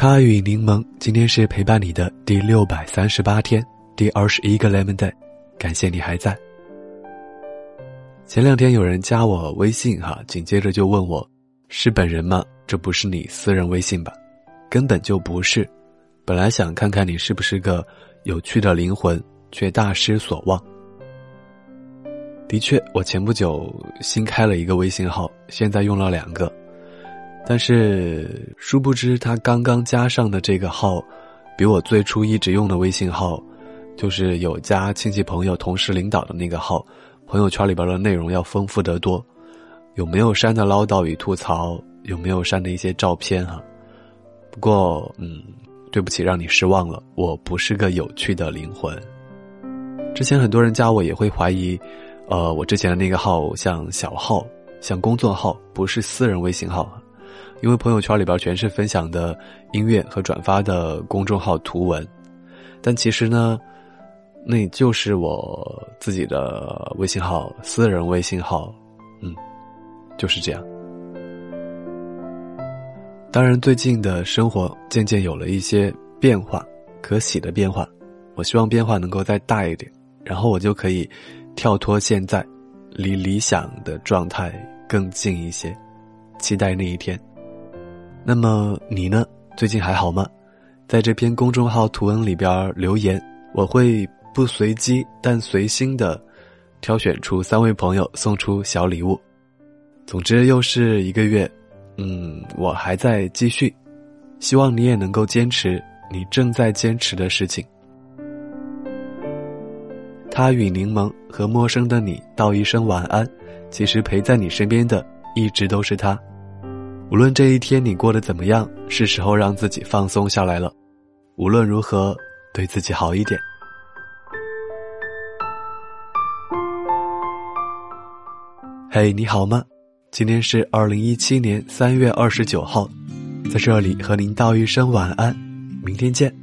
他与柠檬，今天是陪伴你的第六百三十八天，第二十一个 lemon day，感谢你还在。前两天有人加我微信哈，紧接着就问我，是本人吗？这不是你私人微信吧？根本就不是。本来想看看你是不是个有趣的灵魂，却大失所望。的确，我前不久新开了一个微信号，现在用了两个。但是，殊不知他刚刚加上的这个号，比我最初一直用的微信号，就是有加亲戚朋友、同事、领导的那个号，朋友圈里边的内容要丰富得多，有没有删的唠叨与吐槽，有没有删的一些照片啊？不过，嗯，对不起，让你失望了，我不是个有趣的灵魂。之前很多人加我也会怀疑，呃，我之前的那个号像小号，像工作号，不是私人微信号。因为朋友圈里边全是分享的音乐和转发的公众号图文，但其实呢，那就是我自己的微信号，私人微信号，嗯，就是这样。当然，最近的生活渐渐有了一些变化，可喜的变化。我希望变化能够再大一点，然后我就可以跳脱现在，离理想的状态更近一些，期待那一天。那么你呢？最近还好吗？在这篇公众号图文里边留言，我会不随机但随心的挑选出三位朋友送出小礼物。总之又是一个月，嗯，我还在继续，希望你也能够坚持你正在坚持的事情。他与柠檬和陌生的你道一声晚安，其实陪在你身边的一直都是他。无论这一天你过得怎么样是时候让自己放松下来了。无论如何对自己好一点。嘿你好吗？今天是二零一七年三月二十九号。在这里和您道一声晚安。明天见。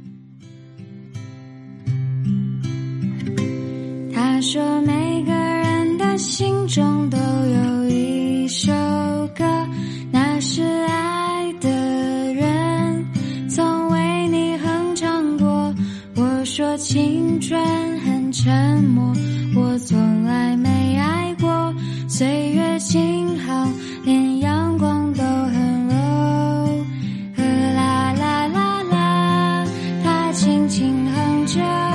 他说每个人的心青春很沉默，我从来没爱过。岁月静好，连阳光都很柔。啦啦啦啦，他轻轻哼着。